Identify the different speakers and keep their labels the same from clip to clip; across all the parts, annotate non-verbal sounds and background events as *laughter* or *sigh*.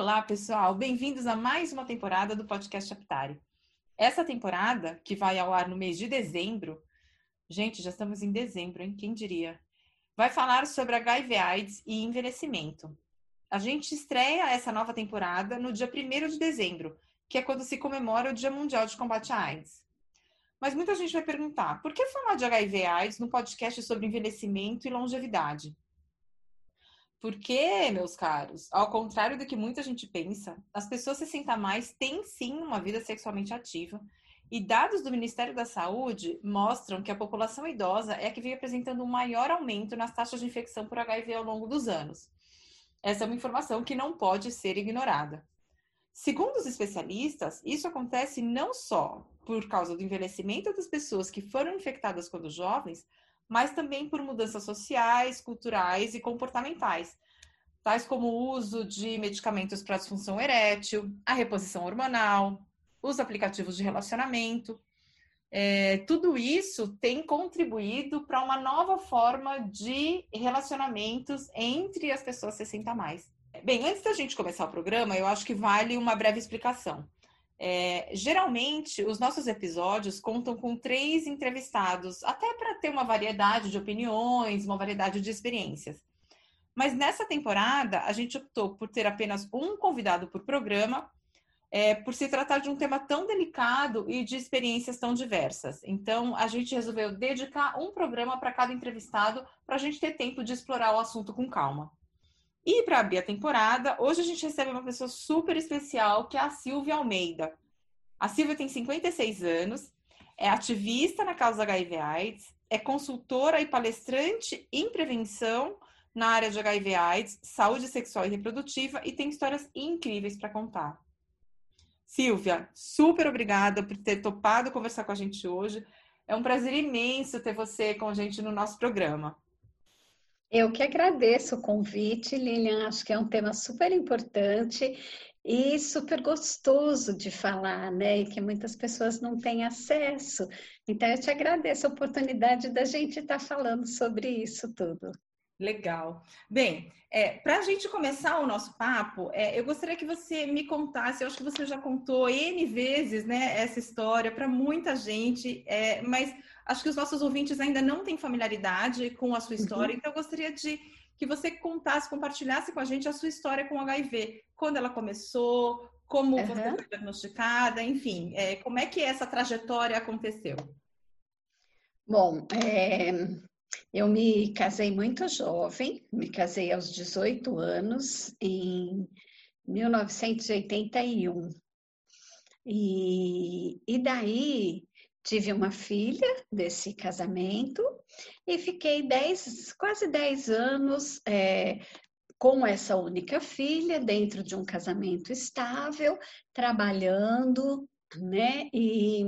Speaker 1: Olá, pessoal. Bem-vindos a mais uma temporada do podcast Aptari. Essa temporada, que vai ao ar no mês de dezembro, gente, já estamos em dezembro, hein? Quem diria? Vai falar sobre HIV AIDS e envelhecimento. A gente estreia essa nova temporada no dia 1 de dezembro, que é quando se comemora o Dia Mundial de Combate à AIDS. Mas muita gente vai perguntar, por que falar de HIV AIDS no podcast sobre envelhecimento e longevidade? Porque, meus caros, ao contrário do que muita gente pensa, as pessoas 60 mais têm sim uma vida sexualmente ativa. E dados do Ministério da Saúde mostram que a população idosa é a que vem apresentando um maior aumento nas taxas de infecção por HIV ao longo dos anos. Essa é uma informação que não pode ser ignorada. Segundo os especialistas, isso acontece não só por causa do envelhecimento das pessoas que foram infectadas quando jovens, mas também por mudanças sociais, culturais e comportamentais, tais como o uso de medicamentos para disfunção erétil, a reposição hormonal, os aplicativos de relacionamento. É, tudo isso tem contribuído para uma nova forma de relacionamentos entre as pessoas 60 mais. Bem, antes da gente começar o programa, eu acho que vale uma breve explicação. É, geralmente, os nossos episódios contam com três entrevistados, até para ter uma variedade de opiniões, uma variedade de experiências. Mas nessa temporada, a gente optou por ter apenas um convidado por programa, é, por se tratar de um tema tão delicado e de experiências tão diversas. Então, a gente resolveu dedicar um programa para cada entrevistado, para a gente ter tempo de explorar o assunto com calma. E para abrir a temporada, hoje a gente recebe uma pessoa super especial, que é a Silvia Almeida. A Silvia tem 56 anos, é ativista na causa HIV/AIDS, é consultora e palestrante em prevenção na área de HIV/AIDS, saúde sexual e reprodutiva e tem histórias incríveis para contar. Silvia, super obrigada por ter topado conversar com a gente hoje. É um prazer imenso ter você com a gente no nosso programa.
Speaker 2: Eu que agradeço o convite, Lilian. Acho que é um tema super importante e super gostoso de falar, né? E que muitas pessoas não têm acesso. Então, eu te agradeço a oportunidade da gente estar falando sobre isso tudo.
Speaker 1: Legal. Bem, é, para a gente começar o nosso papo, é, eu gostaria que você me contasse, eu acho que você já contou N vezes né, essa história para muita gente, é, mas acho que os nossos ouvintes ainda não têm familiaridade com a sua história, uhum. então eu gostaria de que você contasse, compartilhasse com a gente a sua história com HIV. Quando ela começou, como uhum. você foi diagnosticada, enfim, é, como é que essa trajetória aconteceu?
Speaker 2: Bom, é, eu me casei muito jovem, me casei aos 18 anos, em 1981. E, e daí Tive uma filha desse casamento e fiquei dez, quase 10 anos é, com essa única filha, dentro de um casamento estável, trabalhando, né? E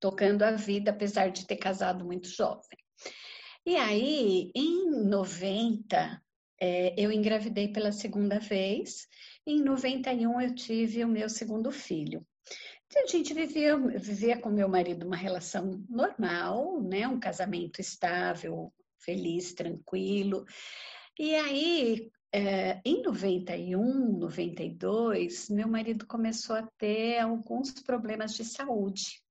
Speaker 2: tocando a vida, apesar de ter casado muito jovem. E aí, em 90, é, eu engravidei pela segunda vez, em 91 eu tive o meu segundo filho. A gente vivia, vivia com meu marido uma relação normal, né? Um casamento estável, feliz, tranquilo. E aí, é, em 91, 92, meu marido começou a ter alguns problemas de saúde.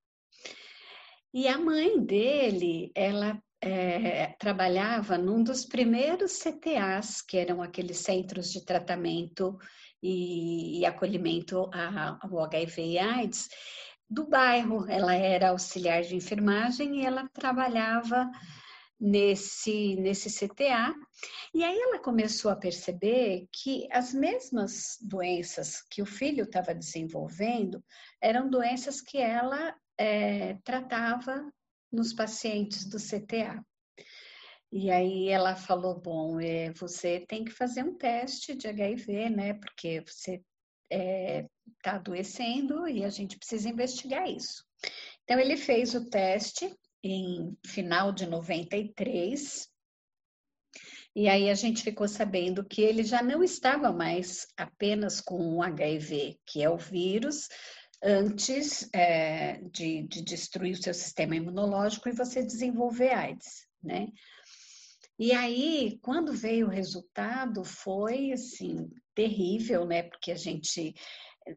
Speaker 2: E a mãe dele, ela é, trabalhava num dos primeiros CTAs, que eram aqueles centros de tratamento e, e acolhimento ao HIV e AIDS do bairro. Ela era auxiliar de enfermagem e ela trabalhava nesse, nesse CTA. E aí ela começou a perceber que as mesmas doenças que o filho estava desenvolvendo eram doenças que ela é, tratava nos pacientes do CTA. E aí ela falou, bom, é, você tem que fazer um teste de HIV, né? Porque você está é, tá adoecendo e a gente precisa investigar isso. Então ele fez o teste em final de 93. E aí a gente ficou sabendo que ele já não estava mais apenas com o HIV, que é o vírus, antes é, de, de destruir o seu sistema imunológico e você desenvolver AIDS, né? E aí, quando veio o resultado, foi assim terrível, né? Porque a gente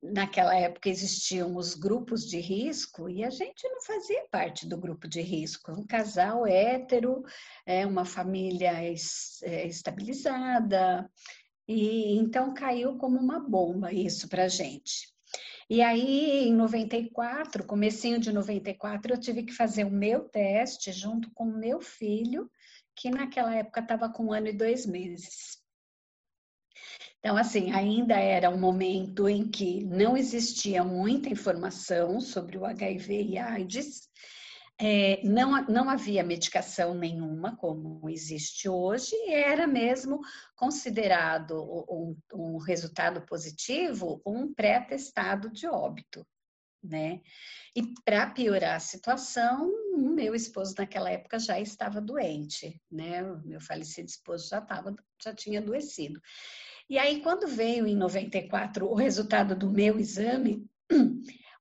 Speaker 2: naquela época existiam os grupos de risco e a gente não fazia parte do grupo de risco. Um casal hétero, é uma família é, estabilizada, e então caiu como uma bomba isso para a gente. E aí, em 94, comecinho de 94, eu tive que fazer o meu teste junto com o meu filho, que naquela época estava com um ano e dois meses. Então, assim, ainda era um momento em que não existia muita informação sobre o HIV e AIDS, é, não, não havia medicação nenhuma, como existe hoje, e era mesmo considerado um, um resultado positivo um pré-atestado de óbito. Né? E para piorar a situação, o meu esposo naquela época já estava doente, né? O meu falecido esposo já estava, já tinha adoecido. E aí, quando veio em 94 o resultado do meu exame,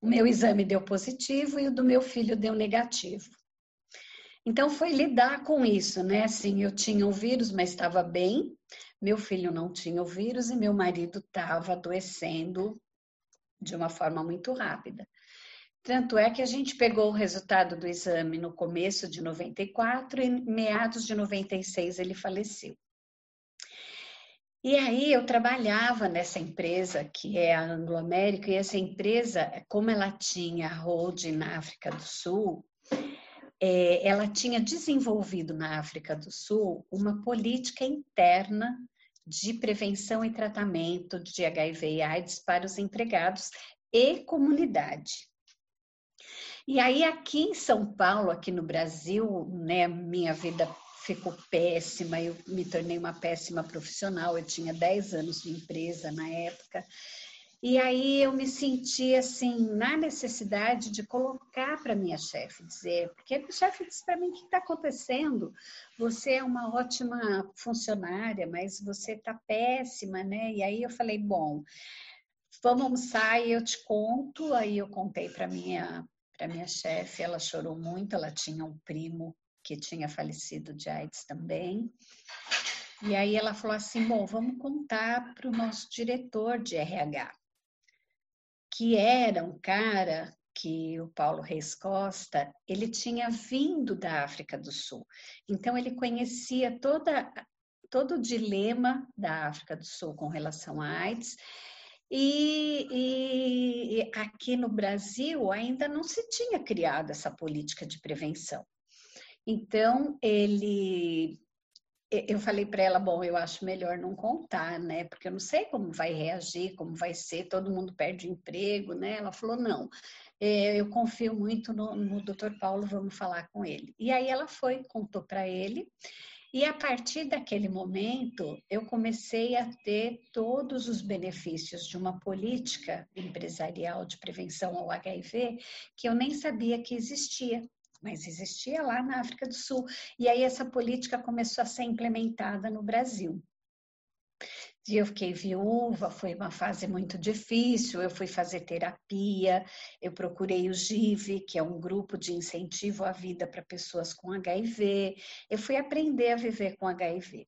Speaker 2: o meu exame deu positivo e o do meu filho deu negativo. Então, foi lidar com isso, né? Assim, eu tinha o vírus, mas estava bem, meu filho não tinha o vírus e meu marido estava adoecendo de uma forma muito rápida. Tanto é que a gente pegou o resultado do exame no começo de 94 e meados de 96 ele faleceu. E aí eu trabalhava nessa empresa que é a Anglo América, e essa empresa, como ela tinha holding na África do Sul, é, ela tinha desenvolvido na África do Sul uma política interna de prevenção e tratamento de HIV e AIDS para os empregados e comunidade. E aí aqui em São Paulo, aqui no Brasil, né, minha vida ficou péssima, eu me tornei uma péssima profissional, eu tinha 10 anos de empresa na época. E aí eu me senti assim na necessidade de colocar para minha chefe, dizer, porque a chefe disse para mim o que está acontecendo. Você é uma ótima funcionária, mas você está péssima, né? E aí eu falei, bom, vamos almoçar e eu te conto. Aí eu contei para minha para minha chefe, ela chorou muito, ela tinha um primo que tinha falecido de AIDS também. E aí ela falou assim: bom, vamos contar para o nosso diretor de RH, que era um cara que o Paulo Reis Costa, ele tinha vindo da África do Sul. Então ele conhecia toda todo o dilema da África do Sul com relação à AIDS. E, e, aqui no Brasil ainda não se tinha criado essa política de prevenção. Então, ele. Eu falei para ela, bom, eu acho melhor não contar, né? Porque eu não sei como vai reagir, como vai ser, todo mundo perde emprego, né? Ela falou, não, é, eu confio muito no, no Dr. Paulo, vamos falar com ele. E aí ela foi, contou para ele, e a partir daquele momento, eu comecei a ter todos os benefícios de uma política empresarial de prevenção ao HIV que eu nem sabia que existia mas existia lá na África do Sul. E aí essa política começou a ser implementada no Brasil. E eu fiquei viúva, foi uma fase muito difícil. Eu fui fazer terapia, eu procurei o GIV, que é um grupo de incentivo à vida para pessoas com HIV. Eu fui aprender a viver com HIV.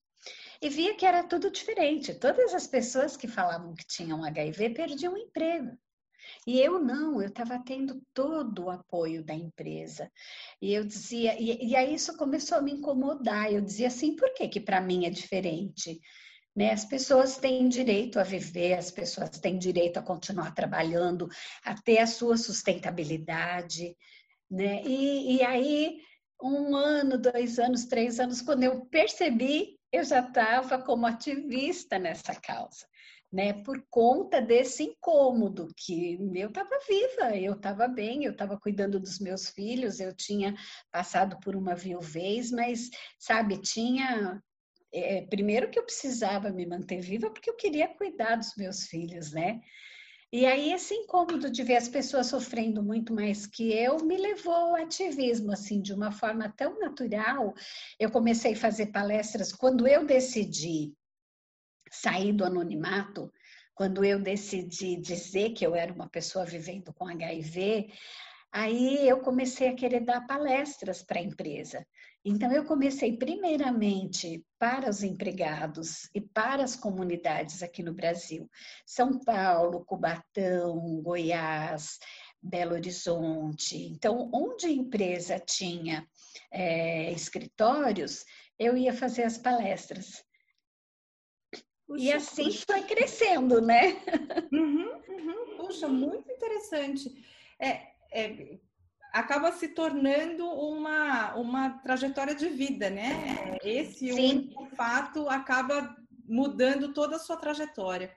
Speaker 2: E via que era tudo diferente. Todas as pessoas que falavam que tinham HIV perdiam o emprego. E eu não, eu estava tendo todo o apoio da empresa. E eu dizia, e, e aí isso começou a me incomodar. Eu dizia assim, por que que para mim é diferente? Né? As pessoas têm direito a viver, as pessoas têm direito a continuar trabalhando, a ter a sua sustentabilidade, né? E, e aí, um ano, dois anos, três anos, quando eu percebi, eu já estava como ativista nessa causa né, por conta desse incômodo que eu estava viva, eu estava bem, eu estava cuidando dos meus filhos, eu tinha passado por uma viuvez, mas, sabe, tinha. É, primeiro que eu precisava me manter viva porque eu queria cuidar dos meus filhos, né? E aí esse incômodo de ver as pessoas sofrendo muito mais que eu me levou ao ativismo, assim, de uma forma tão natural. Eu comecei a fazer palestras quando eu decidi sair do anonimato, quando eu decidi dizer que eu era uma pessoa vivendo com HIV, Aí eu comecei a querer dar palestras para a empresa. Então, eu comecei primeiramente para os empregados e para as comunidades aqui no Brasil. São Paulo, Cubatão, Goiás, Belo Horizonte. Então, onde a empresa tinha é, escritórios, eu ia fazer as palestras. Puxa, e assim puxa. foi crescendo, né?
Speaker 1: Uhum, uhum. Puxa, muito interessante. É, é, acaba se tornando uma, uma trajetória de vida, né? Esse único fato acaba mudando toda a sua trajetória.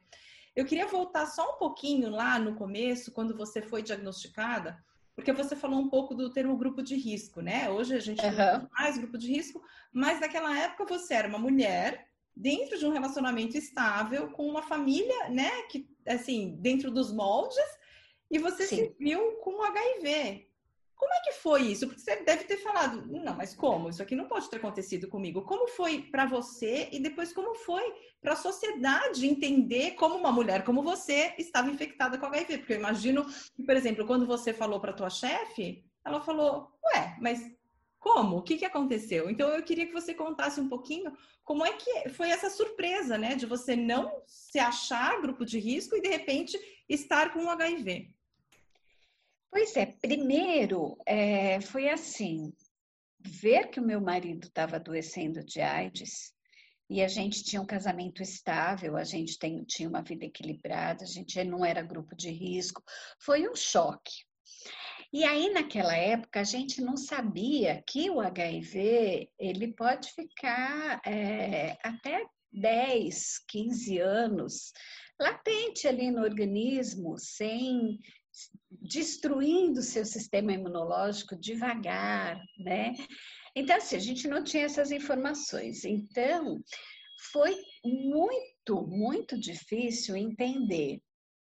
Speaker 1: Eu queria voltar só um pouquinho lá no começo, quando você foi diagnosticada, porque você falou um pouco do termo grupo de risco, né? Hoje a gente uhum. mais grupo de risco, mas naquela época você era uma mulher dentro de um relacionamento estável com uma família, né? Que assim dentro dos moldes e você Sim. se viu com HIV. Como é que foi isso? Porque você deve ter falado, não, mas como? Isso aqui não pode ter acontecido comigo. Como foi para você e depois como foi para a sociedade entender como uma mulher como você estava infectada com HIV? Porque eu imagino que, por exemplo, quando você falou para tua chefe, ela falou, ué, mas como? O que, que aconteceu? Então eu queria que você contasse um pouquinho como é que foi essa surpresa, né, de você não se achar grupo de risco e de repente estar com o HIV.
Speaker 2: Pois é, primeiro é, foi assim, ver que o meu marido estava adoecendo de AIDS e a gente tinha um casamento estável, a gente tem, tinha uma vida equilibrada, a gente não era grupo de risco, foi um choque. E aí, naquela época, a gente não sabia que o HIV ele pode ficar é, até 10, 15 anos latente ali no organismo, sem destruindo seu sistema imunológico devagar, né? Então, assim, a gente não tinha essas informações. Então, foi muito, muito difícil entender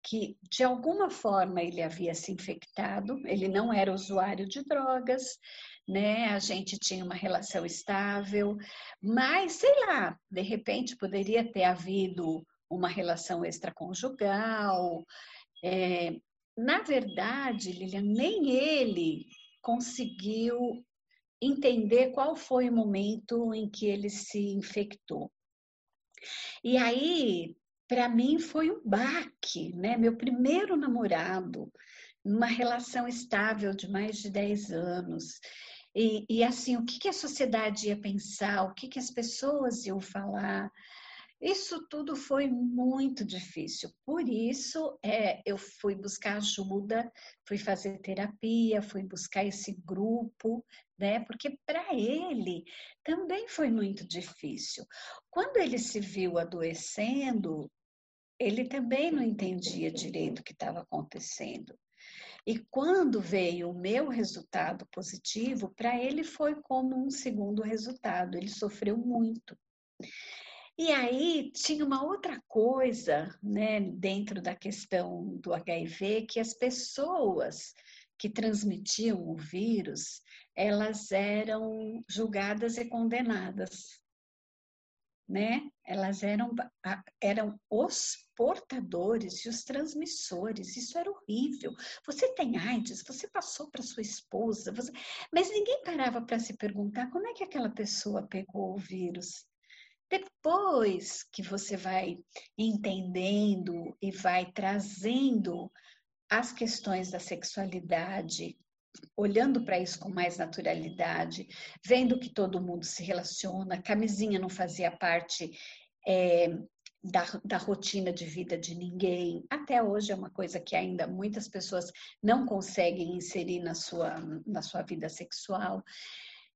Speaker 2: que, de alguma forma, ele havia se infectado, ele não era usuário de drogas, né? A gente tinha uma relação estável, mas, sei lá, de repente poderia ter havido uma relação extraconjugal, é, na verdade, Lilian, nem ele conseguiu entender qual foi o momento em que ele se infectou. E aí, para mim, foi um baque, né? Meu primeiro namorado, numa relação estável de mais de 10 anos. E, e assim, o que, que a sociedade ia pensar, o que, que as pessoas iam falar. Isso tudo foi muito difícil. Por isso, é, eu fui buscar ajuda, fui fazer terapia, fui buscar esse grupo, né? Porque para ele também foi muito difícil. Quando ele se viu adoecendo, ele também não entendia direito o que estava acontecendo. E quando veio o meu resultado positivo, para ele foi como um segundo resultado, ele sofreu muito. E aí tinha uma outra coisa, né, dentro da questão do HIV, que as pessoas que transmitiam o vírus, elas eram julgadas e condenadas, né? Elas eram, eram os portadores e os transmissores. Isso era horrível. Você tem AIDS, você passou para sua esposa, você... mas ninguém parava para se perguntar como é que aquela pessoa pegou o vírus. Depois que você vai entendendo e vai trazendo as questões da sexualidade, olhando para isso com mais naturalidade, vendo que todo mundo se relaciona, camisinha não fazia parte é, da, da, rotina de vida de ninguém. Até hoje é uma coisa que ainda muitas pessoas não conseguem inserir na sua, na sua vida sexual.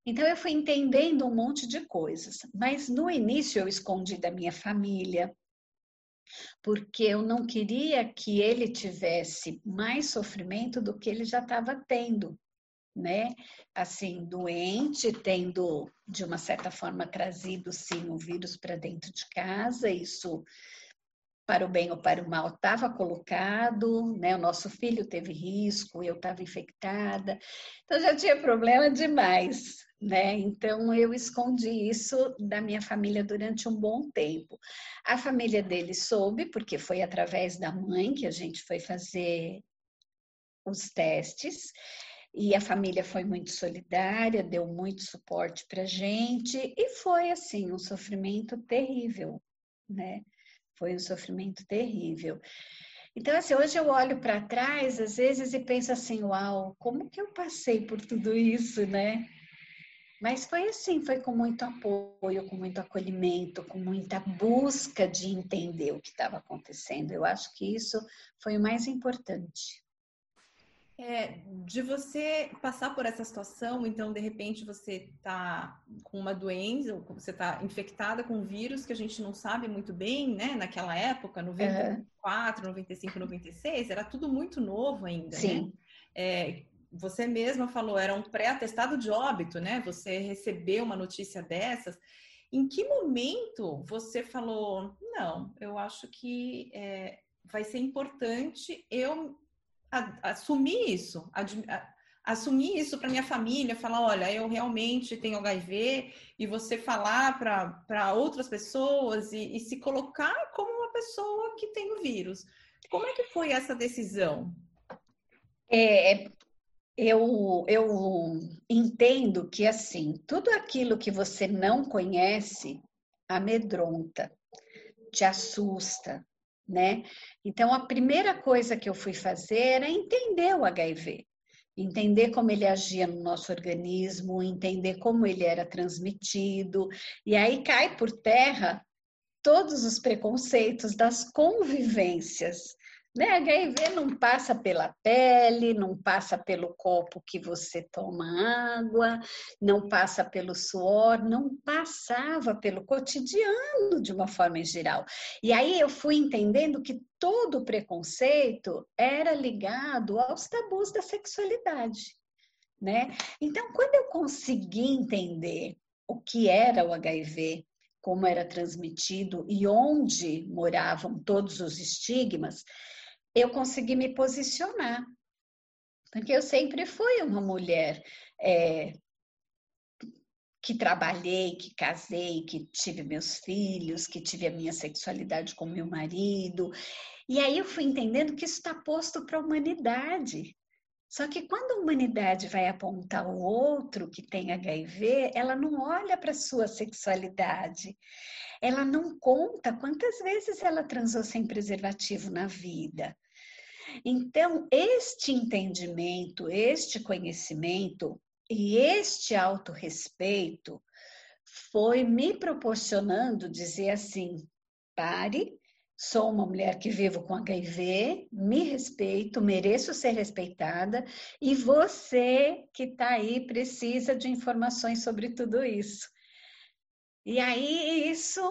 Speaker 2: Então eu fui entendendo um monte de coisas, mas no início eu escondi da minha família, porque eu não queria que ele tivesse mais sofrimento do que ele já estava tendo, né? Assim, doente, tendo de uma certa forma trazido sim o vírus para dentro de casa, isso para o bem ou para o mal estava colocado, né? O nosso filho teve risco, eu estava infectada, então já tinha problema demais né? Então eu escondi isso da minha família durante um bom tempo. A família dele soube, porque foi através da mãe que a gente foi fazer os testes. E a família foi muito solidária, deu muito suporte para gente e foi assim um sofrimento terrível, né? Foi um sofrimento terrível. Então, assim, hoje eu olho para trás, às vezes, e penso assim, uau, como que eu passei por tudo isso, né? Mas foi assim, foi com muito apoio, com muito acolhimento, com muita busca de entender o que estava acontecendo. Eu acho que isso foi o mais importante.
Speaker 1: É, de você passar por essa situação, então de repente você está com uma doença, ou você está infectada com um vírus que a gente não sabe muito bem, né? Naquela época, 94, uhum. 95, 96, era tudo muito novo ainda. Né? Sim. Né? É, você mesma falou, era um pré-atestado de óbito, né? Você recebeu uma notícia dessas. Em que momento você falou, não, eu acho que é, vai ser importante eu assumir isso, assumir isso para minha família, falar, olha, eu realmente tenho HIV, e você falar para outras pessoas e, e se colocar como uma pessoa que tem o vírus. Como é que foi essa decisão?
Speaker 2: É, eu, eu entendo que, assim, tudo aquilo que você não conhece amedronta, te assusta, né? Então, a primeira coisa que eu fui fazer era entender o HIV, entender como ele agia no nosso organismo, entender como ele era transmitido, e aí cai por terra todos os preconceitos das convivências né? HIV não passa pela pele, não passa pelo copo que você toma água, não passa pelo suor, não passava pelo cotidiano de uma forma em geral. E aí eu fui entendendo que todo preconceito era ligado aos tabus da sexualidade, né? Então, quando eu consegui entender o que era o HIV, como era transmitido e onde moravam todos os estigmas, eu consegui me posicionar. Porque eu sempre fui uma mulher é, que trabalhei, que casei, que tive meus filhos, que tive a minha sexualidade com meu marido. E aí eu fui entendendo que isso está posto para a humanidade. Só que quando a humanidade vai apontar o outro que tem HIV, ela não olha para a sua sexualidade. Ela não conta quantas vezes ela transou sem preservativo na vida. Então, este entendimento, este conhecimento e este autorrespeito foi me proporcionando dizer assim: pare, sou uma mulher que vivo com HIV, me respeito, mereço ser respeitada, e você que está aí precisa de informações sobre tudo isso. E aí isso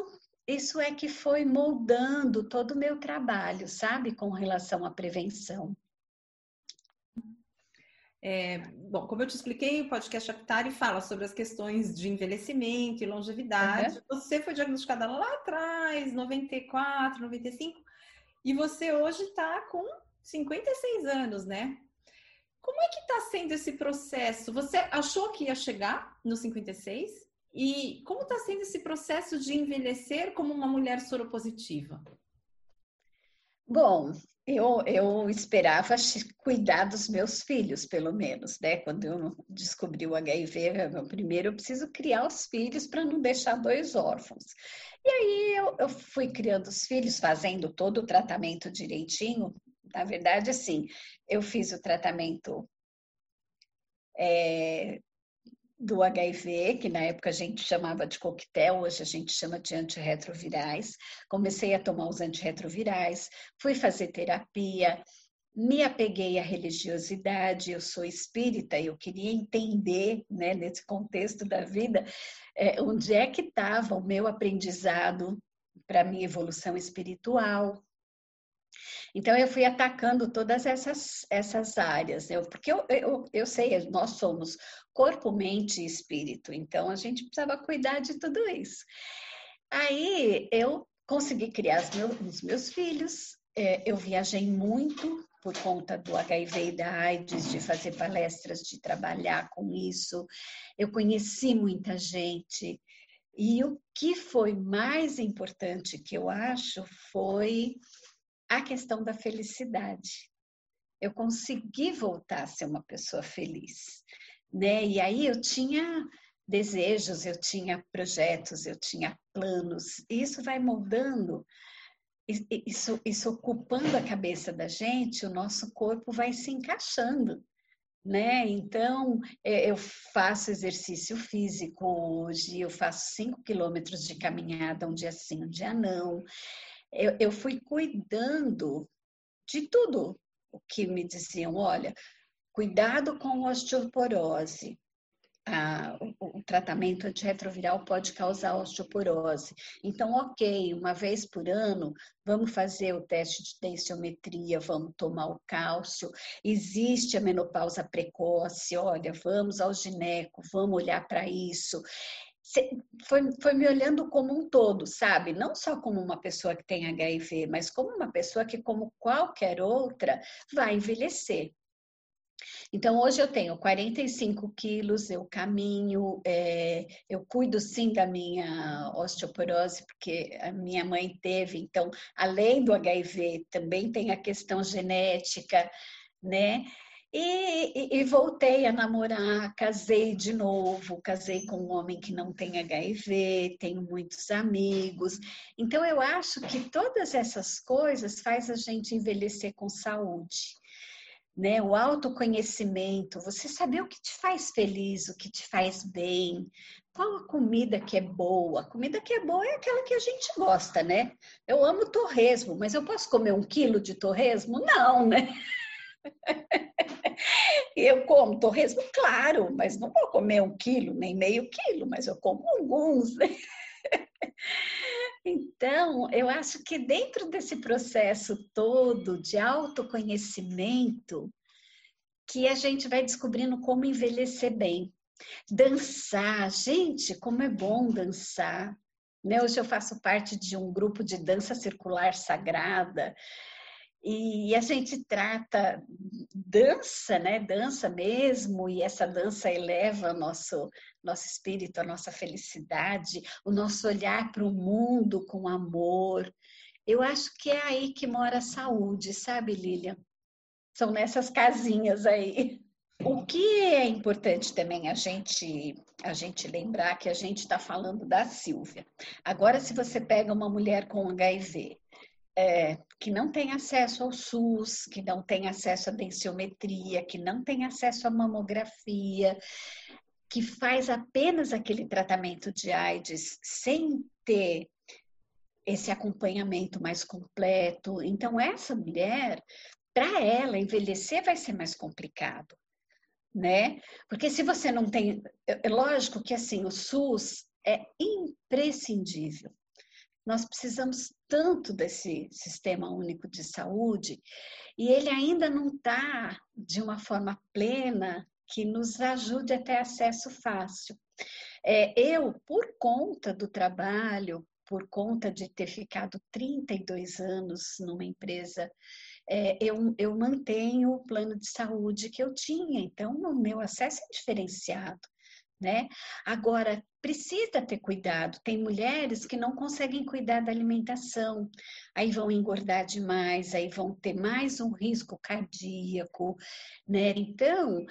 Speaker 2: isso é que foi moldando todo o meu trabalho, sabe, com relação à prevenção.
Speaker 1: É, bom, como eu te expliquei, o podcast Aptari fala sobre as questões de envelhecimento e longevidade. Uhum. Você foi diagnosticada lá atrás, 94, 95, e você hoje está com 56 anos, né? Como é que está sendo esse processo? Você achou que ia chegar no 56? E como está sendo esse processo de envelhecer como uma mulher soropositiva?
Speaker 2: Bom, eu, eu esperava *laughs* cuidar dos meus filhos, pelo menos, né? Quando eu descobri o HIV, primeiro eu preciso criar os filhos para não deixar dois órfãos. E aí eu, eu, fui criando os filhos, fazendo todo o tratamento direitinho. Na verdade, assim, eu fiz o tratamento é, do HIV, que na época a gente chamava de coquetel, hoje a gente chama de antirretrovirais. Comecei a tomar os antirretrovirais, fui fazer terapia, me apeguei à religiosidade, eu sou espírita, eu queria entender, né, nesse contexto da vida, é, onde é que estava o meu aprendizado para minha evolução espiritual, então, eu fui atacando todas essas, essas áreas, né? porque eu, eu, eu sei, nós somos corpo, mente e espírito, então a gente precisava cuidar de tudo isso. Aí, eu consegui criar os meus, os meus filhos, é, eu viajei muito por conta do HIV e da AIDS, de fazer palestras, de trabalhar com isso. Eu conheci muita gente. E o que foi mais importante que eu acho foi a questão da felicidade. eu consegui voltar a ser uma pessoa feliz, né? E aí eu tinha desejos, eu tinha projetos, eu tinha planos. E isso vai moldando, isso, isso ocupando a cabeça da gente, o nosso corpo vai se encaixando. Né? Então, é, eu faço exercício físico hoje, eu faço 5 quilômetros de caminhada, um dia sim, um dia não. Eu, eu fui cuidando de tudo o que me diziam, olha, cuidado com osteoporose, ah, o, o, tratamento antirretroviral pode causar osteoporose. Então, ok, uma vez por ano, vamos fazer o teste de tensiometria, vamos tomar o cálcio. Existe a menopausa precoce, olha, vamos ao gineco, vamos olhar para isso. Foi, foi me olhando como um todo, sabe? Não só como uma pessoa que tem HIV, mas como uma pessoa que, como qualquer outra, vai envelhecer. Então, hoje eu tenho 45 quilos, eu caminho, é, eu cuido sim da minha osteoporose, porque a minha mãe teve, então, além do HIV, também tem a questão genética, né? E, e, voltei a namorar, casei de novo, casei com um homem que não tem HIV, tenho muitos amigos. Então eu acho que todas essas coisas faz a gente envelhecer com saúde né? O autoconhecimento, você saber o que te faz feliz, o que te faz bem, qual a comida que é boa. A comida que é boa é aquela que a gente gosta, né? Eu amo torresmo, mas eu posso comer um quilo de torresmo? Não, né? *laughs* Eu como torresmo, claro, mas não vou comer um quilo, nem meio quilo, mas eu como alguns. Né? *laughs* Então, eu acho que dentro desse processo todo de autoconhecimento, que a gente vai descobrindo como envelhecer bem. Dançar, gente, como é bom dançar. Né? Hoje eu faço parte de um grupo de dança circular sagrada. E a gente trata dança, né? Dança mesmo, e essa dança eleva nosso nosso espírito, a nossa felicidade, o nosso olhar para o mundo com amor. Eu acho que é aí que mora a saúde, sabe, Lilian? São nessas casinhas aí. O que é importante também a gente a gente lembrar que a gente está falando da Silvia. Agora, se você pega uma mulher com HIV é, que não tem acesso ao SUS, que não tem acesso à densiometria, que não tem acesso à mamografia, que faz apenas aquele tratamento de AIDS sem ter esse acompanhamento mais completo. Então, essa mulher, para ela, envelhecer vai ser mais complicado, né? Porque se você não tem. É lógico que, assim, o SUS é imprescindível. Nós precisamos tanto desse sistema único de saúde e ele ainda não está de uma forma plena que nos ajude a ter acesso fácil. É, eu, por conta do trabalho, por conta de ter ficado 32 anos numa empresa, é, eu, eu mantenho o plano de saúde que eu tinha, então o meu acesso é diferenciado. Né? Agora, precisa ter cuidado. Tem mulheres que não conseguem cuidar da alimentação, aí vão engordar demais, aí vão ter mais um risco cardíaco, né? Então,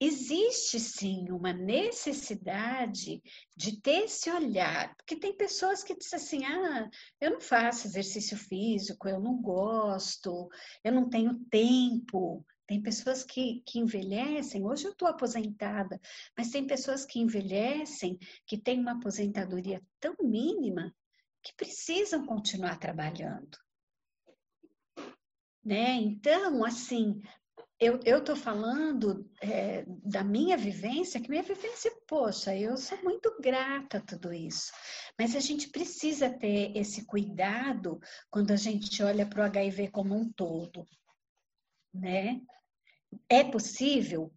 Speaker 2: existe sim uma necessidade de ter esse olhar, porque tem pessoas que dizem assim: ah, eu não faço exercício físico, eu não gosto, eu não tenho tempo. Tem pessoas que, que envelhecem, hoje eu estou aposentada, mas tem pessoas que envelhecem, que têm uma aposentadoria tão mínima, que precisam continuar trabalhando. Né? Então, assim, eu estou falando é, da minha vivência, que minha vivência, poxa, eu sou muito grata a tudo isso. Mas a gente precisa ter esse cuidado quando a gente olha para o HIV como um todo, né? É possível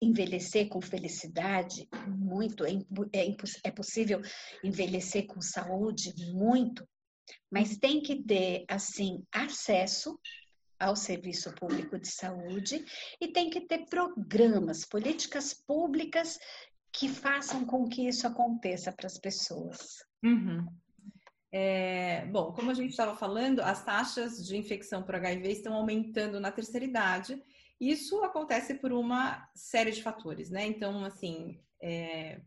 Speaker 2: envelhecer com felicidade? Muito. É, é, é possível envelhecer com saúde? Muito. Mas tem que ter, assim, acesso ao serviço público de saúde e tem que ter programas, políticas públicas que façam com que isso aconteça para as pessoas.
Speaker 1: Uhum. É, bom, como a gente estava falando, as taxas de infecção por HIV estão aumentando na terceira idade. Isso acontece por uma série de fatores, né? Então, assim, é,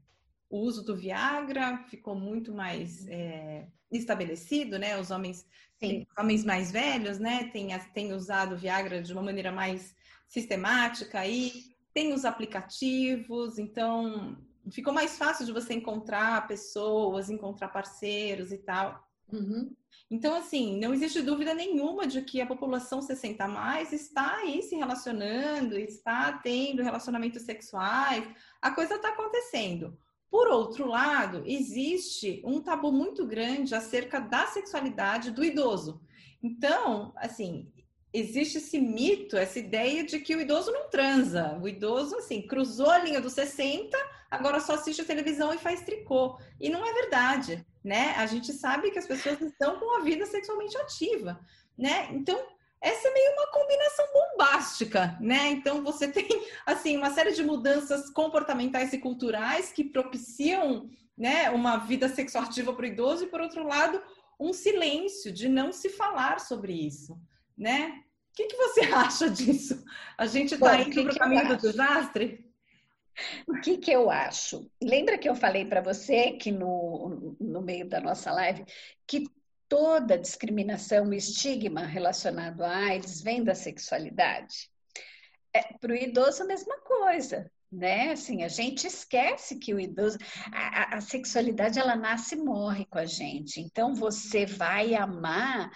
Speaker 1: o uso do Viagra ficou muito mais é, estabelecido, né? Os homens, homens mais velhos, né, têm, têm usado o Viagra de uma maneira mais sistemática e tem os aplicativos, então ficou mais fácil de você encontrar pessoas, encontrar parceiros e tal. Uhum. Então, assim, não existe dúvida nenhuma de que a população 60 a mais está aí se relacionando, está tendo relacionamentos sexuais, a coisa está acontecendo. Por outro lado, existe um tabu muito grande acerca da sexualidade do idoso. Então, assim, existe esse mito, essa ideia de que o idoso não transa. O idoso, assim, cruzou a linha dos 60, agora só assiste televisão e faz tricô. E não é verdade, né? A gente sabe que as pessoas estão com a vida sexualmente ativa, né? Então, essa é meio uma combinação bombástica, né? Então, você *laughs* tem, assim, uma série de mudanças comportamentais e culturais que propiciam, né, uma vida sexual ativa para o idoso e, por outro lado, um silêncio de não se falar sobre isso né? O que, que você *laughs* acha disso? A gente está indo para o caminho do desastre?
Speaker 2: O que, que eu acho? Lembra que eu falei para você que no, no meio da nossa live que toda discriminação estigma relacionado a AIDS vem da sexualidade? É, para o idoso, a mesma coisa, né? Assim, a gente esquece que o idoso, a, a, sexualidade ela nasce e morre com a gente. Então você vai amar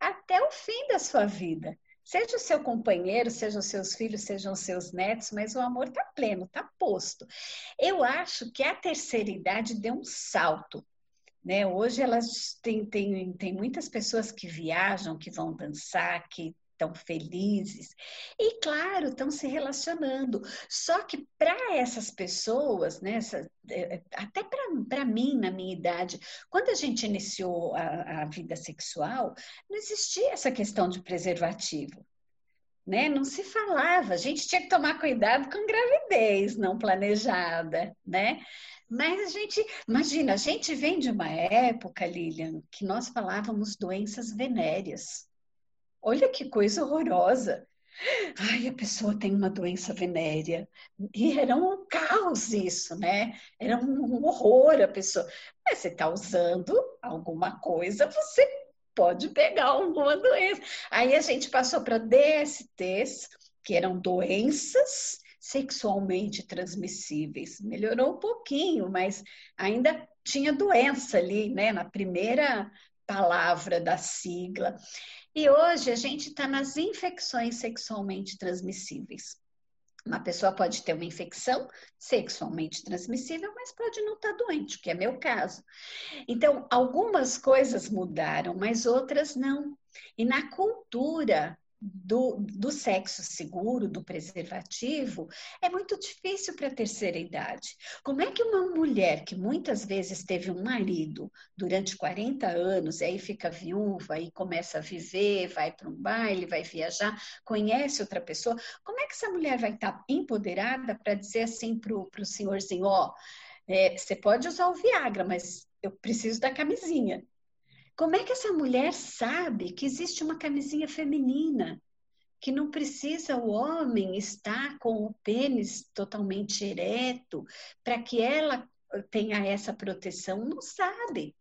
Speaker 2: até o fim da sua vida. Seja o seu companheiro, sejam seus filhos, sejam seus netos, mas o amor está pleno, está posto. Eu acho que a terceira idade deu um salto. Né? Hoje elas têm, têm, tem muitas pessoas que viajam, que vão dançar, que estão felizes e, claro, estão se relacionando. Só que para essas pessoas, né, essa, é, é, até para mim, na minha idade, quando a gente iniciou a, a vida sexual, não existia essa questão de preservativo. Né? Não se falava, a gente tinha que tomar cuidado com gravidez não planejada, né? Mas a gente, imagina, a gente vem de uma época, Lilian, que nós falávamos doenças venéreas. Olha que coisa horrorosa. Ai, a pessoa tem uma doença venérea. E era um caos isso, né? Era um horror a pessoa. Mas você está usando alguma coisa, você pode pegar alguma doença. Aí a gente passou para DSTs, que eram doenças sexualmente transmissíveis. Melhorou um pouquinho, mas ainda tinha doença ali, né? Na primeira palavra da sigla. E hoje a gente está nas infecções sexualmente transmissíveis. Uma pessoa pode ter uma infecção sexualmente transmissível, mas pode não estar tá doente, que é meu caso. Então, algumas coisas mudaram, mas outras não. E na cultura do, do sexo seguro, do preservativo, é muito difícil para a terceira idade. Como é que uma mulher que muitas vezes teve um marido durante 40 anos, e aí fica viúva e começa a viver, vai para um baile, vai viajar, conhece outra pessoa, como é que essa mulher vai estar tá empoderada para dizer assim para o senhorzinho: ó, oh, é, você pode usar o Viagra, mas eu preciso da camisinha. Como é que essa mulher sabe que existe uma camisinha feminina? Que não precisa o homem estar com o pênis totalmente ereto para que ela tenha essa proteção? Não sabe.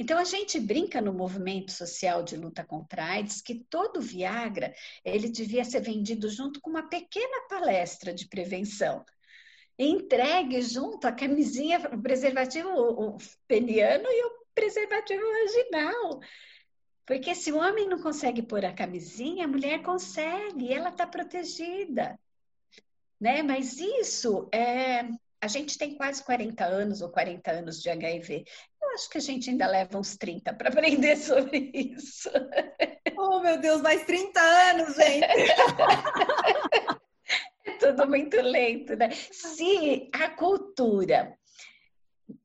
Speaker 2: Então a gente brinca no movimento social de luta contra a AIDS que todo Viagra ele devia ser vendido junto com uma pequena palestra de prevenção entregue junto a camisinha, o preservativo o peniano e o preservativo vaginal. Porque se o homem não consegue pôr a camisinha, a mulher consegue, ela está protegida. Né? Mas isso é. A gente tem quase 40 anos ou 40 anos de HIV. Eu acho que a gente ainda leva uns 30 para aprender *laughs* sobre isso.
Speaker 1: Oh, meu Deus, mais 30 anos, gente! *laughs*
Speaker 2: é tudo muito lento, né? Se a cultura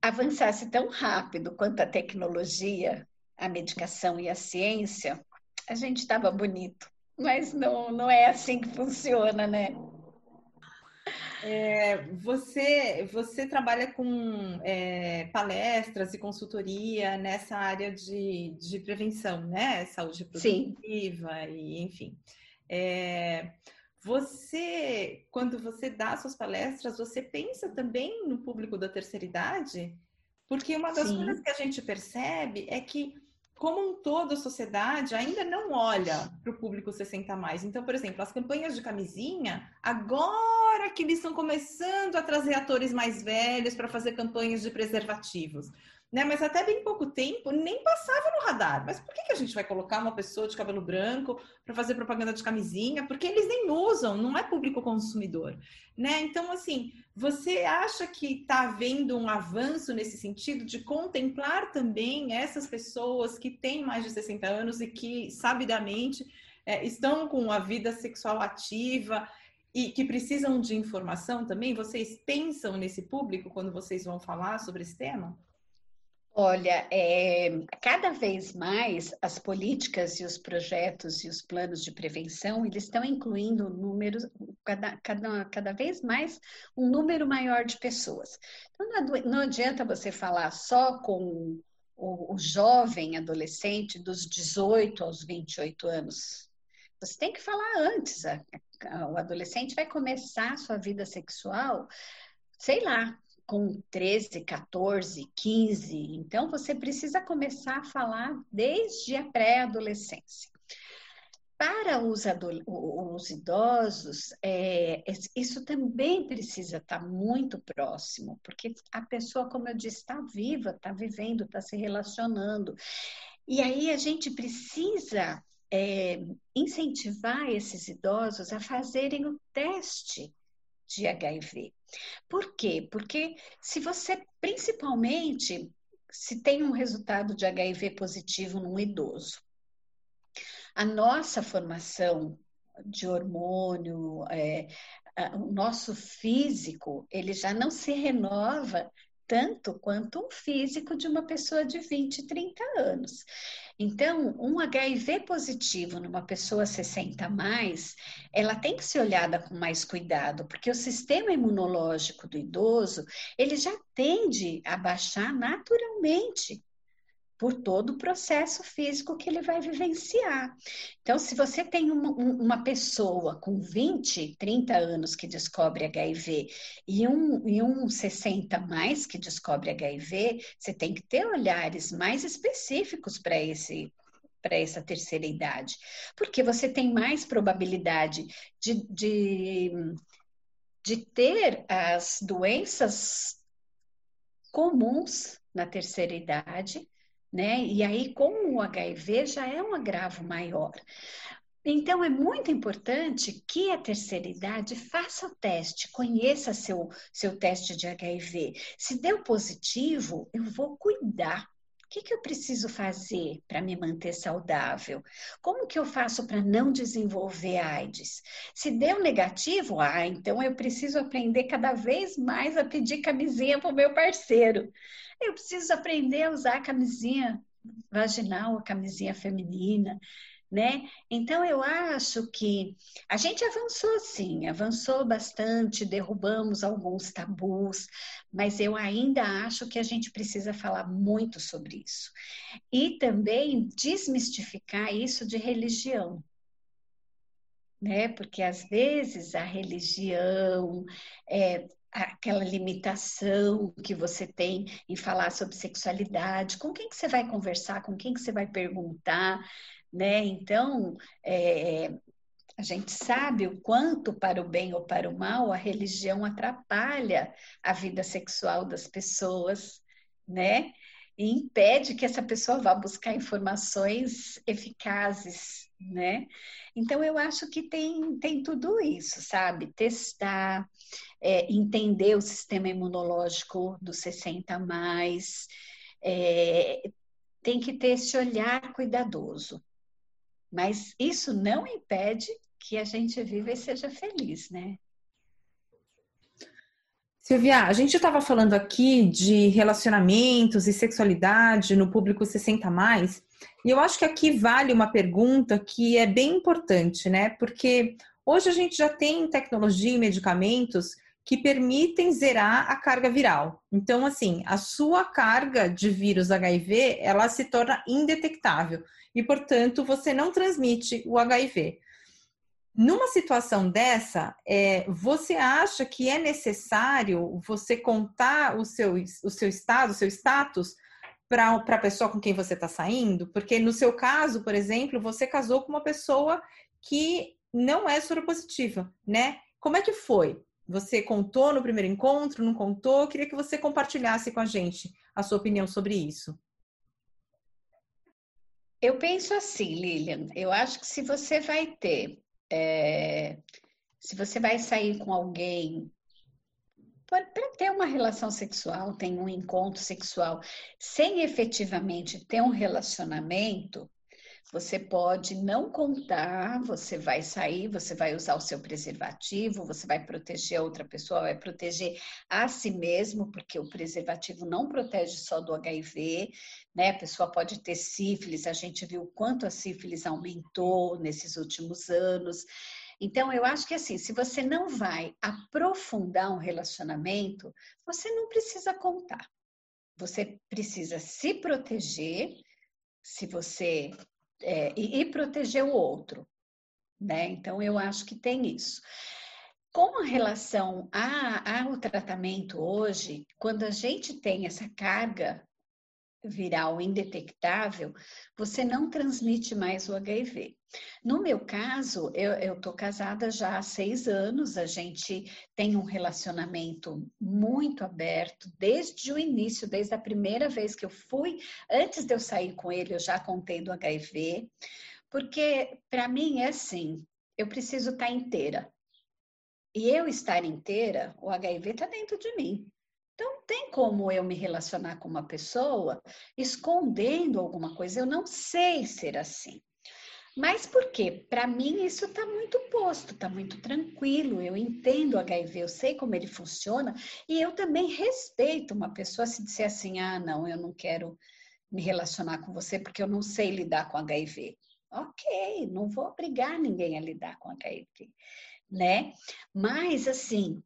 Speaker 2: avançasse tão rápido quanto a tecnologia, a medicação e a ciência, a gente estava bonito. Mas não, não é assim que funciona, né?
Speaker 1: É, você, você trabalha com é, palestras e consultoria nessa área de, de prevenção, né? Saúde reprodutiva Sim. e enfim. É, você, quando você dá suas palestras, você pensa também no público da terceira idade? Porque uma das Sim. coisas que a gente percebe é que, como um todo, a sociedade ainda não olha para o público 60 mais. Então, por exemplo, as campanhas de camisinha, agora que eles estão começando a trazer atores mais velhos para fazer campanhas de preservativos né? Mas até bem pouco tempo nem passava no radar. Mas por que, que a gente vai colocar uma pessoa de cabelo branco para fazer propaganda de camisinha? Porque eles nem usam, não é público consumidor, né? Então, assim, você acha que está havendo um avanço nesse sentido de contemplar também essas pessoas que têm mais de 60 anos e que sabidamente é, estão com a vida sexual ativa? e que precisam de informação também? Vocês pensam nesse público quando vocês vão falar sobre esse tema?
Speaker 2: Olha, é, cada vez mais as políticas e os projetos e os planos de prevenção, eles estão incluindo números, cada, cada, cada vez mais um número maior de pessoas. Então, não, adianta você falar só com o, o jovem adolescente dos 18 aos 28 anos. Você tem que falar antes. O adolescente vai começar a sua vida sexual, sei lá, com 13, 14, 15. Então, você precisa começar a falar desde a pré-adolescência. Para os, os idosos, é, isso também precisa estar muito próximo, porque a pessoa, como eu disse, está viva, está vivendo, está se relacionando. E aí a gente precisa é, incentivar esses idosos a fazerem o teste de HIV. Por quê? Porque se você, principalmente, se tem um resultado de HIV positivo num idoso, a nossa formação de hormônio, é, o nosso físico, ele já não se renova tanto quanto um físico de uma pessoa de 20, 30 anos. Então, um HIV positivo numa pessoa 60 a mais, ela tem que ser olhada com mais cuidado, porque o sistema imunológico do idoso, ele já tende a baixar naturalmente por todo o processo físico que ele vai vivenciar. Então, se você tem uma, uma, pessoa com 20, 30 anos que descobre HIV e um, e um 60 mais que descobre HIV, você tem que ter olhares mais específicos para esse para essa terceira idade, porque você tem mais probabilidade de, de, de ter as doenças comuns na terceira idade, né? E aí, com o HIV, já é um agravo maior. Então, é muito importante que a terceira idade faça o teste, conheça seu, seu teste de HIV. Se deu positivo, eu vou cuidar. O que, que eu preciso fazer para me manter saudável? Como que eu faço para não desenvolver AIDS? Se deu negativo, ah, então eu preciso aprender cada vez mais a pedir camisinha para o meu parceiro. Eu preciso aprender a usar a camisinha vaginal, a camisinha feminina, né? Então eu acho que a gente avançou sim, avançou bastante, derrubamos alguns tabus, mas eu ainda acho que a gente precisa falar muito sobre isso. E também desmistificar isso de religião. Né? Porque às vezes a religião é, aquela limitação que você tem em falar sobre sexualidade, com quem que você vai conversar, com quem que você vai perguntar, né? Então, é, a gente sabe o quanto para o bem ou para o mal a religião atrapalha a vida sexual das pessoas, né? E impede que essa pessoa vá buscar informações eficazes, né? Então, eu acho que tem, tem tudo isso, sabe? Testar, é, entender o sistema imunológico dos 60 mais, é, tem que ter esse olhar cuidadoso. Mas isso não impede que a gente viva e seja feliz, né?
Speaker 1: Silvia, a gente estava falando aqui de relacionamentos e sexualidade no público 60 mais, e eu acho que aqui vale uma pergunta que é bem importante, né? Porque hoje a gente já tem tecnologia e medicamentos que permitem zerar a carga viral. Então, assim, a sua carga de vírus HIV, ela se torna indetectável e, portanto, você não transmite o HIV. Numa situação dessa, é, você acha que é necessário você contar o seu, o seu estado, o seu status para a pessoa com quem você está saindo? Porque no seu caso, por exemplo, você casou com uma pessoa que não é soropositiva, né? Como é que foi? Você contou no primeiro encontro, não contou? Queria que você compartilhasse com a gente a sua opinião sobre isso.
Speaker 2: Eu penso assim, Lilian, eu acho que se você vai ter, é, se você vai sair com alguém para ter uma relação sexual, tem um encontro sexual, sem efetivamente ter um relacionamento, você pode não contar, você vai sair, você vai usar o seu preservativo, você vai proteger a outra pessoa, vai proteger a si mesmo, porque o preservativo não protege só do HIV, né? A pessoa pode ter sífilis, a gente viu quanto a sífilis aumentou nesses últimos anos. Então, eu acho que assim, se você não vai aprofundar um relacionamento, você não precisa contar. Você precisa se proteger. Se você é, e, e proteger o outro, né? Então, eu acho que tem isso. Com relação a, ao tratamento hoje, quando a gente tem essa carga viral indetectável, você não transmite mais o HIV. No meu caso, eu estou casada já há seis anos, a gente tem um relacionamento muito aberto desde o início, desde a primeira vez que eu fui, antes de eu sair com ele, eu já contei do HIV, porque para mim é assim, eu preciso estar tá inteira. E eu estar inteira, o HIV está dentro de mim. Então, tem como eu me relacionar com uma pessoa escondendo alguma coisa? Eu não sei ser assim. Mas por quê? Para mim, isso está muito posto, está muito tranquilo. Eu entendo o HIV, eu sei como ele funciona e eu também respeito uma pessoa se disser assim: ah, não, eu não quero me relacionar com você porque eu não sei lidar com HIV. Ok, não vou obrigar ninguém a lidar com HIV, né? Mas, assim,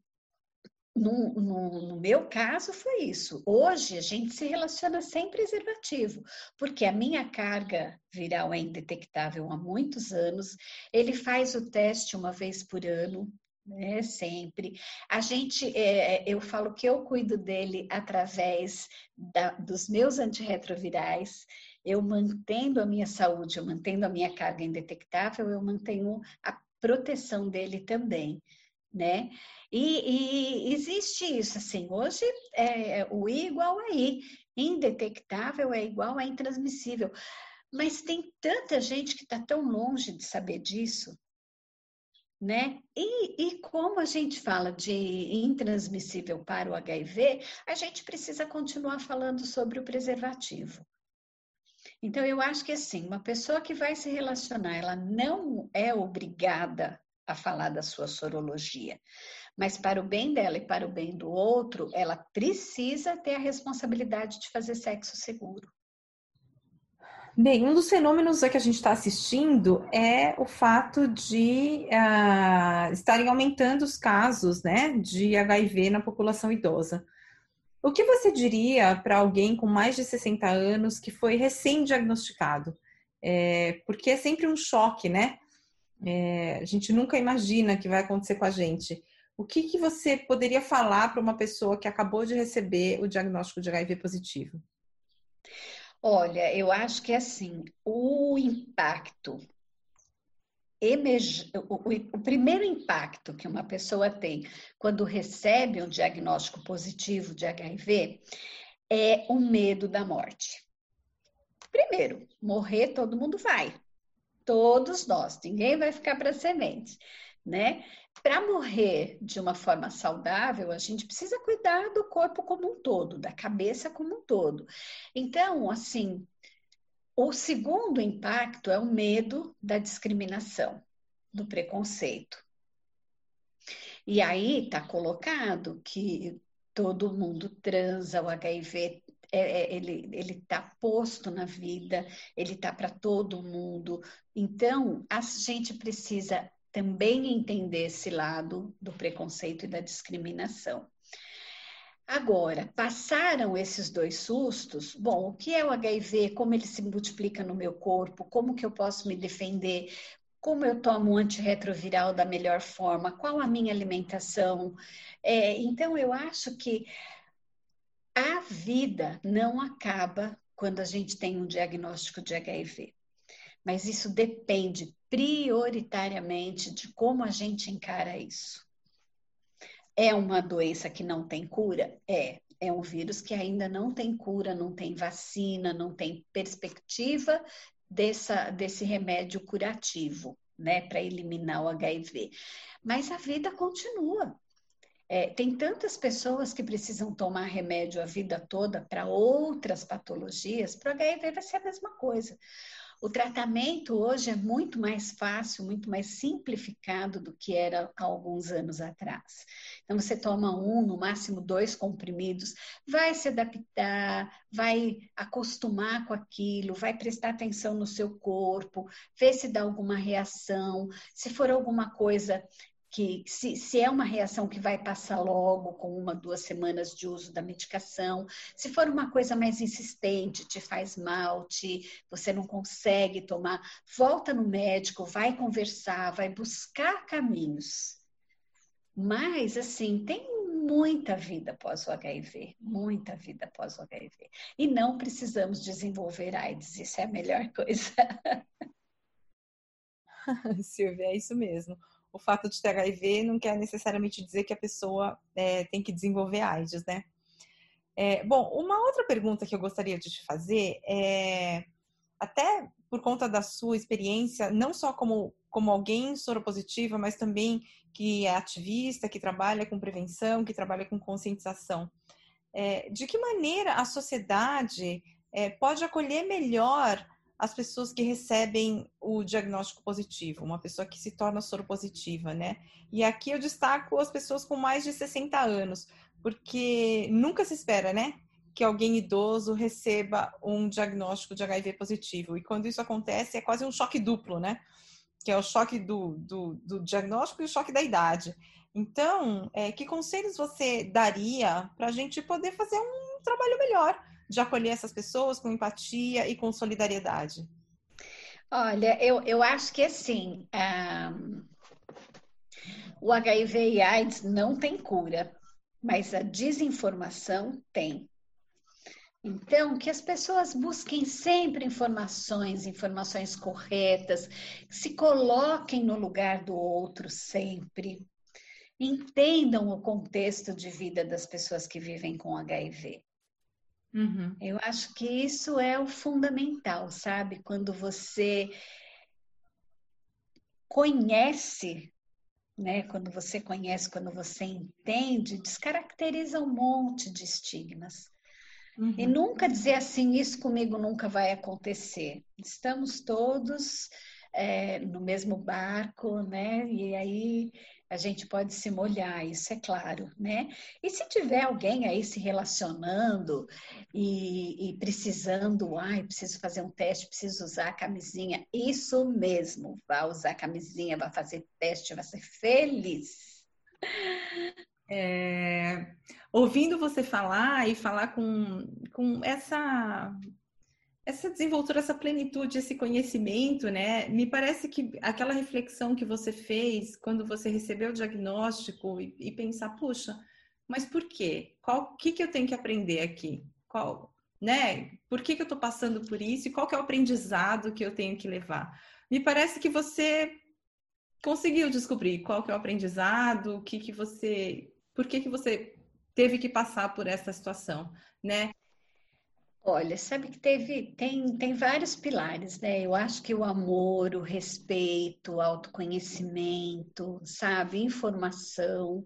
Speaker 2: no, no, no, meu caso foi isso. Hoje a gente se relaciona sem preservativo, porque a minha carga viral é indetectável há muitos anos. Ele faz o teste uma vez por ano, né? Sempre. A gente, é, é eu falo que eu cuido dele através da, dos meus antirretrovirais. Eu mantendo a minha saúde, eu mantendo a minha carga indetectável, eu mantenho a proteção dele também né? E, e, existe isso, assim, hoje é, o I igual a I, indetectável é igual a intransmissível, mas tem tanta gente que está tão longe de saber disso, né? E, e, como a gente fala de intransmissível para o HIV, a gente precisa continuar falando sobre o preservativo. Então, eu acho que assim, uma pessoa que vai se relacionar, ela não é obrigada a falar da sua sorologia. Mas para o bem dela e para o bem do outro, ela precisa ter a responsabilidade de fazer sexo seguro.
Speaker 1: Bem, um dos fenômenos que a gente está assistindo é o fato de uh, estarem aumentando os casos né, de HIV na população idosa. O que você diria para alguém com mais de 60 anos que foi recém-diagnosticado? É, porque é sempre um choque, né? É, a gente nunca imagina que vai acontecer com a gente. O que, que você poderia falar para uma pessoa que acabou de receber o diagnóstico de HIV positivo?
Speaker 2: Olha, eu acho que assim, o impacto, o, o primeiro impacto que uma pessoa tem quando recebe um diagnóstico positivo de HIV é o medo da morte. Primeiro, morrer todo mundo vai, todos nós, ninguém vai ficar para semente, né? Para morrer de uma forma saudável, a gente precisa cuidar do corpo como um todo, da cabeça como um todo. Então, assim, o segundo impacto é o medo da discriminação, do preconceito. E aí está colocado que todo mundo transa, o HIV é, é, ele está posto na vida, ele está para todo mundo. Então, a gente precisa também entender esse lado do preconceito e da discriminação. Agora, passaram esses dois sustos. Bom, o que é o HIV? Como ele se multiplica no meu corpo? Como que eu posso me defender? Como eu tomo antirretroviral da melhor forma? Qual a minha alimentação? É, então, eu acho que a vida não acaba quando a gente tem um diagnóstico de HIV. Mas isso depende prioritariamente de como a gente encara isso. É uma doença que não tem cura? É. É um vírus que ainda não tem cura, não tem vacina, não tem perspectiva dessa, desse remédio curativo, né, para eliminar o HIV. Mas a vida continua. É, tem tantas pessoas que precisam tomar remédio a vida toda para outras patologias, para o HIV vai ser a mesma coisa. O tratamento hoje é muito mais fácil, muito mais simplificado do que era há alguns anos atrás. Então, você toma um, no máximo dois comprimidos, vai se adaptar, vai acostumar com aquilo, vai prestar atenção no seu corpo, ver se dá alguma reação. Se for alguma coisa que se, se, é uma reação que vai passar logo com uma, duas semanas de uso da medicação, se for uma coisa mais insistente, te faz mal, te, você não consegue tomar, volta no médico, vai conversar, vai buscar caminhos. Mas, assim, tem muita vida após o HIV, muita vida após o HIV. E não precisamos desenvolver AIDS, isso é a melhor coisa. *laughs*
Speaker 1: Silvia, é isso mesmo o fato de ter HIV não quer necessariamente dizer que a pessoa é, tem que desenvolver AIDS, né? É, bom, uma outra pergunta que eu gostaria de te fazer é, até por conta da sua experiência, não só como, como alguém soropositiva, mas também que é ativista, que trabalha com prevenção, que trabalha com conscientização. É, de que maneira a sociedade é, pode acolher melhor as pessoas que recebem o diagnóstico positivo, uma pessoa que se torna soropositiva, né? E aqui eu destaco as pessoas com mais de 60 anos, porque nunca se espera, né? Que alguém idoso receba um diagnóstico de HIV positivo. E quando isso acontece, é quase um choque duplo, né? Que é o choque do, do, do diagnóstico e o choque da idade. Então, é, que conselhos você daria para a gente poder fazer um trabalho melhor de acolher essas pessoas com empatia e com solidariedade?
Speaker 2: Olha, eu, eu acho que assim, um, o HIV e AIDS não tem cura, mas a desinformação tem. Então, que as pessoas busquem sempre informações, informações corretas, se coloquem no lugar do outro sempre, entendam o contexto de vida das pessoas que vivem com HIV. Uhum. Eu acho que isso é o fundamental, sabe? Quando você conhece, né? Quando você conhece, quando você entende, descaracteriza um monte de estigmas. Uhum. E nunca dizer assim, isso comigo nunca vai acontecer. Estamos todos é, no mesmo barco, né? E aí a gente pode se molhar, isso é claro, né? E se tiver alguém aí se relacionando e, e, precisando, ai, preciso fazer um teste, preciso usar a camisinha, isso mesmo, vai usar a camisinha, vai fazer teste, vai ser feliz.
Speaker 1: É, ouvindo você falar e falar com, com essa essa desenvoltura, essa plenitude, esse conhecimento, né? Me parece que aquela reflexão que você fez quando você recebeu o diagnóstico e, e pensar, puxa, mas por quê? Qual que que eu tenho que aprender aqui? Qual, né? Por que que eu estou passando por isso? E qual que é o aprendizado que eu tenho que levar? Me parece que você conseguiu descobrir qual que é o aprendizado, o que que você, por que que você teve que passar por essa situação, né?
Speaker 2: Olha, sabe que teve, tem, tem vários pilares, né? Eu acho que o amor, o respeito, o autoconhecimento, sabe, informação,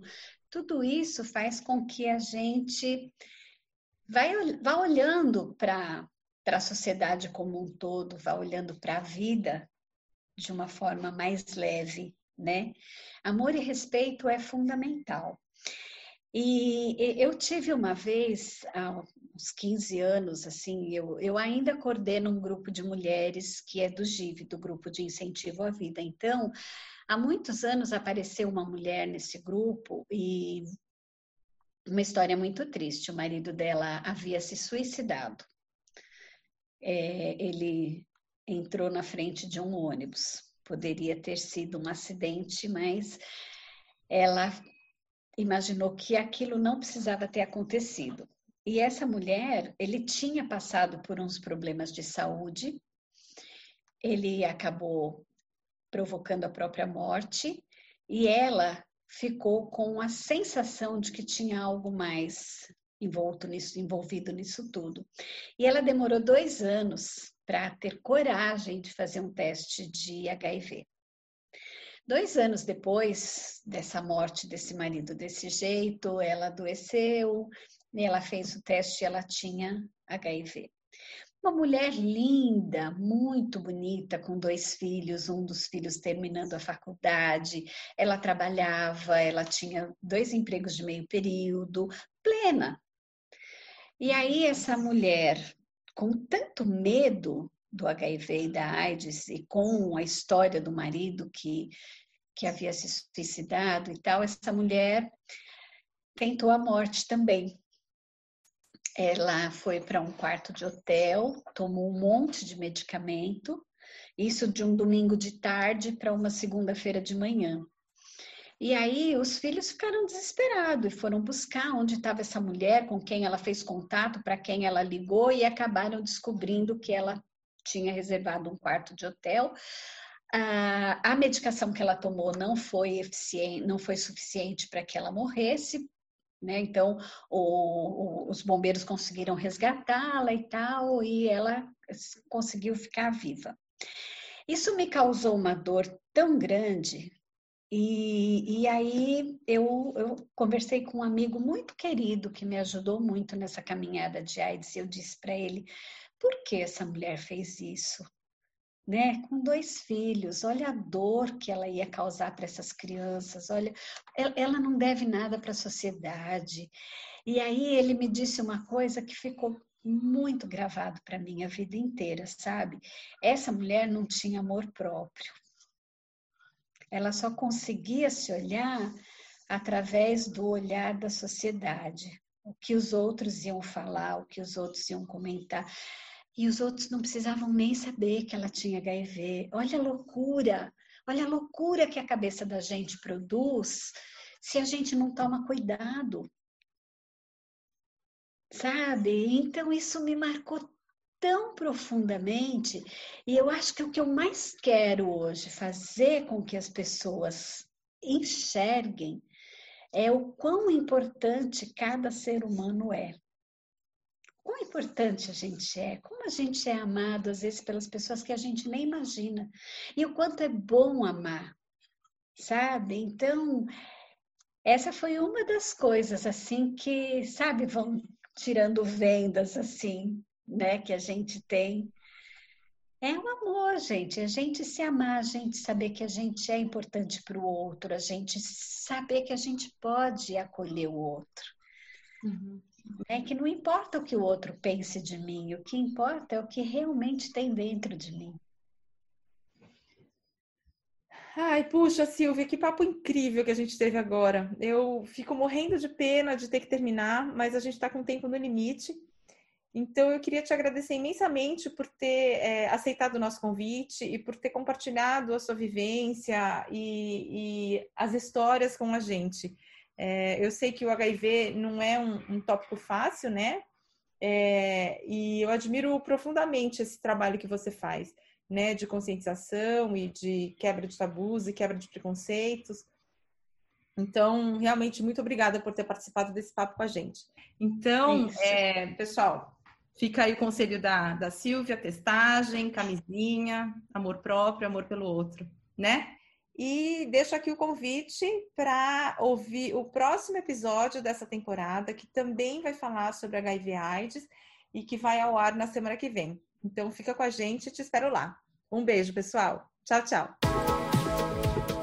Speaker 2: tudo isso faz com que a gente vai, vá olhando para a sociedade como um todo, vá olhando para a vida de uma forma mais leve, né? Amor e respeito é fundamental. E eu tive uma vez, há uns 15 anos, assim, eu, eu ainda coordeno um grupo de mulheres que é do GIV, do Grupo de Incentivo à Vida. Então, Há muitos anos apareceu uma mulher nesse grupo e uma história muito triste. O marido dela havia se suicidado. É, ele entrou na frente de um ônibus. Poderia ter sido um acidente, mas ela imaginou que aquilo não precisava ter acontecido. E essa mulher, ele tinha passado por uns problemas de saúde, ele acabou provocando a própria morte e ela ficou com a sensação de que tinha algo mais envolto nisso, envolvido nisso tudo. E ela demorou dois anos para ter coragem de fazer um teste de HIV. Dois anos depois dessa morte desse marido desse jeito, ela adoeceu, ela fez o teste e ela tinha HIV. Uma mulher linda, muito bonita, com dois filhos, um dos filhos terminando a faculdade. Ela trabalhava, ela tinha dois empregos de meio período, plena. E aí, essa mulher, com tanto medo do HIV e da AIDS e com a história do marido que, que havia se suicidado e tal, essa mulher tentou a morte também. Ela foi para um quarto de hotel, tomou um monte de medicamento, isso de um domingo de tarde para uma segunda-feira de manhã. E aí os filhos ficaram desesperados e foram buscar onde estava essa mulher, com quem ela fez contato, para quem ela ligou e acabaram descobrindo que ela tinha reservado um quarto de hotel. A, medicação que ela tomou não foi eficiente, não foi suficiente para que ela morresse, né? Então, o, o, os bombeiros conseguiram resgatá-la e tal, e ela conseguiu ficar viva. Isso me causou uma dor tão grande, e, e aí eu, eu conversei com um amigo muito querido que me ajudou muito nessa caminhada de AIDS, e eu disse para ele: por que essa mulher fez isso? Né? Com dois filhos, olha a dor que ela ia causar para essas crianças, olha, ela não deve nada para a sociedade. E aí ele me disse uma coisa que ficou muito gravado para mim a vida inteira, sabe? Essa mulher não tinha amor próprio. Ela só conseguia se olhar através do olhar da sociedade, o que os outros iam falar, o que os outros iam comentar. E os outros não precisavam nem saber que ela tinha HIV. Olha a loucura, olha a loucura que a cabeça da gente produz se a gente não toma cuidado. Sabe? Então isso me marcou tão profundamente e eu acho que o que eu mais quero hoje fazer com que as pessoas enxerguem é o quão importante cada ser humano é quão importante a gente é, como a gente é amado, às vezes, pelas pessoas que a gente nem imagina, e o quanto é bom amar, sabe? Então, essa foi uma das coisas, assim, que, sabe, vão tirando vendas, assim, né, que a gente tem. É o amor, gente. A gente se amar, a gente saber que a gente é importante para o outro, a gente saber que a gente pode acolher o outro. Uhum. É que não importa o que o outro pense de mim, o que importa é o que realmente tem dentro de mim.
Speaker 1: Ai, puxa, Silvia, que papo incrível que a gente teve agora. Eu fico morrendo de pena de ter que terminar, mas a gente está com tempo no limite. Então, eu queria te agradecer imensamente por ter é, aceitado o nosso convite e por ter compartilhado a sua vivência e, e as histórias com a gente. É, eu sei que o HIV não é um, um tópico fácil, né? É, e eu admiro profundamente esse trabalho que você faz, né? De conscientização e de quebra de tabus e quebra de preconceitos. Então, realmente, muito obrigada por ter participado desse papo com a gente. Então, é, pessoal, fica aí o conselho da, da Silvia: testagem, camisinha, amor próprio, amor pelo outro, né? E deixo aqui o convite para ouvir o próximo episódio dessa temporada, que também vai falar sobre HIV AIDS e que vai ao ar na semana que vem. Então fica com a gente, te espero lá. Um beijo, pessoal. Tchau, tchau.